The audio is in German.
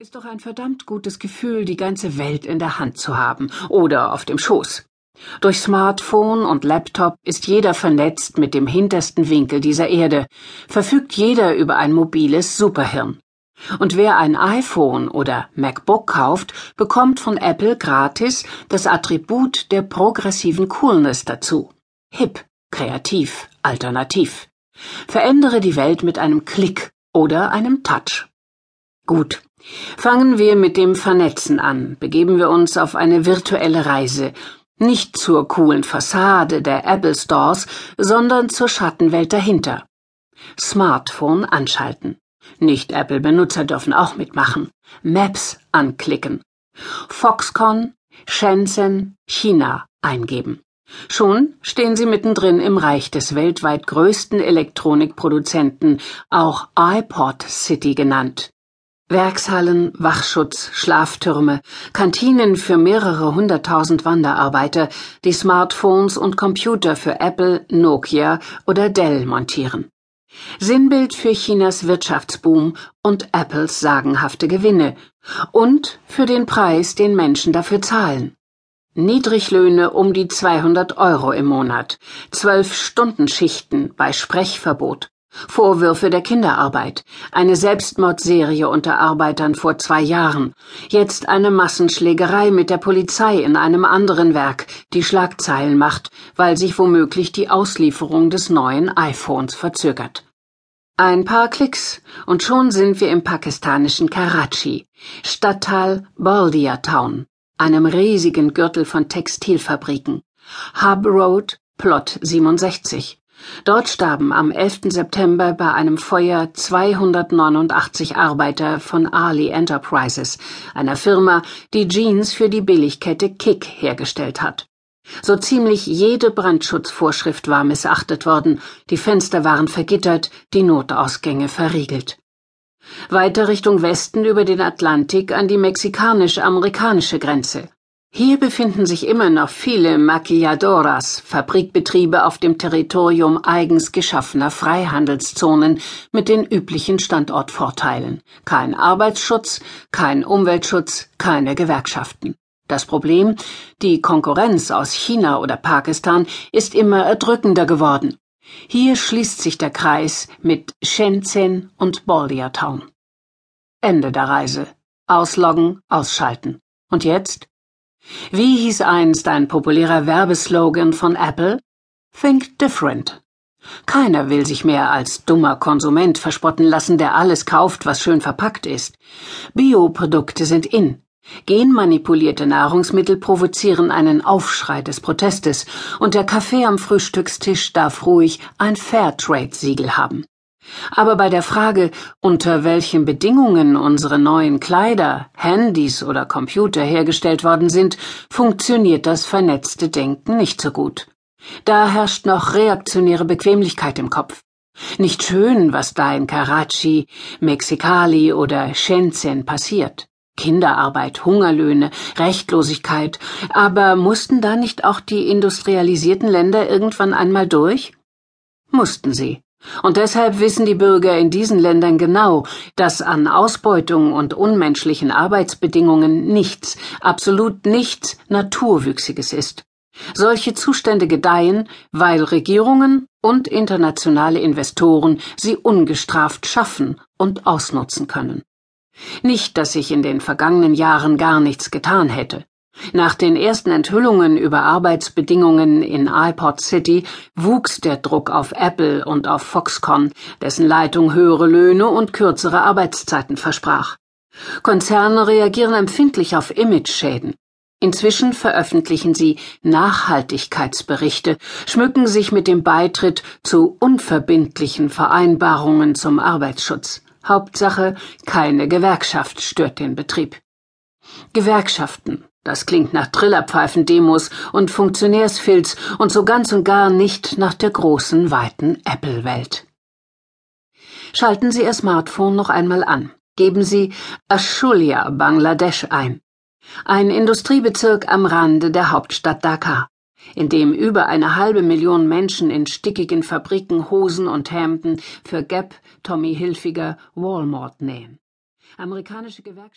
Ist doch ein verdammt gutes Gefühl, die ganze Welt in der Hand zu haben oder auf dem Schoß. Durch Smartphone und Laptop ist jeder vernetzt mit dem hintersten Winkel dieser Erde, verfügt jeder über ein mobiles Superhirn. Und wer ein iPhone oder MacBook kauft, bekommt von Apple gratis das Attribut der progressiven Coolness dazu. Hip, kreativ, alternativ. Verändere die Welt mit einem Klick oder einem Touch. Gut. Fangen wir mit dem Vernetzen an, begeben wir uns auf eine virtuelle Reise, nicht zur coolen Fassade der Apple Stores, sondern zur Schattenwelt dahinter. Smartphone anschalten. Nicht Apple-Benutzer dürfen auch mitmachen. Maps anklicken. Foxconn, Shenzhen, China eingeben. Schon stehen Sie mittendrin im Reich des weltweit größten Elektronikproduzenten, auch iPod City genannt. Werkshallen, Wachschutz, Schlaftürme, Kantinen für mehrere hunderttausend Wanderarbeiter, die Smartphones und Computer für Apple, Nokia oder Dell montieren. Sinnbild für Chinas Wirtschaftsboom und Apples sagenhafte Gewinne und für den Preis, den Menschen dafür zahlen. Niedriglöhne um die 200 Euro im Monat, zwölf Stunden Schichten bei Sprechverbot, Vorwürfe der Kinderarbeit, eine Selbstmordserie unter Arbeitern vor zwei Jahren, jetzt eine Massenschlägerei mit der Polizei in einem anderen Werk, die Schlagzeilen macht, weil sich womöglich die Auslieferung des neuen iPhones verzögert. Ein paar Klicks und schon sind wir im pakistanischen Karachi, Stadtteil Baldia Town, einem riesigen Gürtel von Textilfabriken. Hub Road, Plot 67. Dort starben am 11. September bei einem Feuer 289 Arbeiter von Ali Enterprises, einer Firma, die Jeans für die Billigkette Kick hergestellt hat. So ziemlich jede Brandschutzvorschrift war missachtet worden, die Fenster waren vergittert, die Notausgänge verriegelt. Weiter Richtung Westen über den Atlantik an die mexikanisch-amerikanische Grenze. Hier befinden sich immer noch viele Maquilladoras, Fabrikbetriebe auf dem Territorium eigens geschaffener Freihandelszonen mit den üblichen Standortvorteilen. Kein Arbeitsschutz, kein Umweltschutz, keine Gewerkschaften. Das Problem, die Konkurrenz aus China oder Pakistan, ist immer erdrückender geworden. Hier schließt sich der Kreis mit Shenzhen und Baldia Town. Ende der Reise. Ausloggen, ausschalten. Und jetzt? Wie hieß einst ein populärer Werbeslogan von Apple? Think different. Keiner will sich mehr als dummer Konsument verspotten lassen, der alles kauft, was schön verpackt ist. Bioprodukte sind in. Genmanipulierte Nahrungsmittel provozieren einen Aufschrei des Protestes, und der Kaffee am Frühstückstisch darf ruhig ein Fairtrade-Siegel haben. Aber bei der Frage, unter welchen Bedingungen unsere neuen Kleider, Handys oder Computer hergestellt worden sind, funktioniert das vernetzte Denken nicht so gut. Da herrscht noch reaktionäre Bequemlichkeit im Kopf. Nicht schön, was da in Karachi, Mexikali oder Shenzhen passiert. Kinderarbeit, Hungerlöhne, Rechtlosigkeit, aber mussten da nicht auch die industrialisierten Länder irgendwann einmal durch? Mussten sie. Und deshalb wissen die Bürger in diesen Ländern genau, dass an Ausbeutung und unmenschlichen Arbeitsbedingungen nichts, absolut nichts Naturwüchsiges ist. Solche Zustände gedeihen, weil Regierungen und internationale Investoren sie ungestraft schaffen und ausnutzen können. Nicht, dass sich in den vergangenen Jahren gar nichts getan hätte. Nach den ersten Enthüllungen über Arbeitsbedingungen in iPod City wuchs der Druck auf Apple und auf Foxconn, dessen Leitung höhere Löhne und kürzere Arbeitszeiten versprach. Konzerne reagieren empfindlich auf Imageschäden. Inzwischen veröffentlichen sie Nachhaltigkeitsberichte, schmücken sich mit dem Beitritt zu unverbindlichen Vereinbarungen zum Arbeitsschutz. Hauptsache, keine Gewerkschaft stört den Betrieb. Gewerkschaften, das klingt nach Trillerpfeifendemos und Funktionärsfilz und so ganz und gar nicht nach der großen, weiten Apple-Welt. Schalten Sie Ihr Smartphone noch einmal an. Geben Sie Ashulia, Bangladesch ein. Ein Industriebezirk am Rande der Hauptstadt Dhaka, in dem über eine halbe Million Menschen in stickigen Fabriken Hosen und Hemden für Gap, Tommy Hilfiger, Walmart nähen. Amerikanische Gewerkschaften